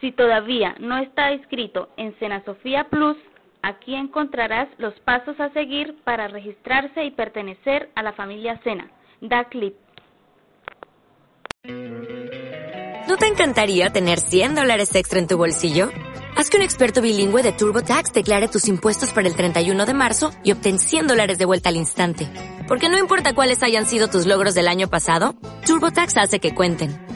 Si todavía no está inscrito en Sena Sofía Plus, aquí encontrarás los pasos a seguir para registrarse y pertenecer a la familia Sena. Da clic. ¿No te encantaría tener 100 dólares extra en tu bolsillo? Haz que un experto bilingüe de TurboTax declare tus impuestos para el 31 de marzo y obtén 100 dólares de vuelta al instante. Porque no importa cuáles hayan sido tus logros del año pasado, TurboTax hace que cuenten.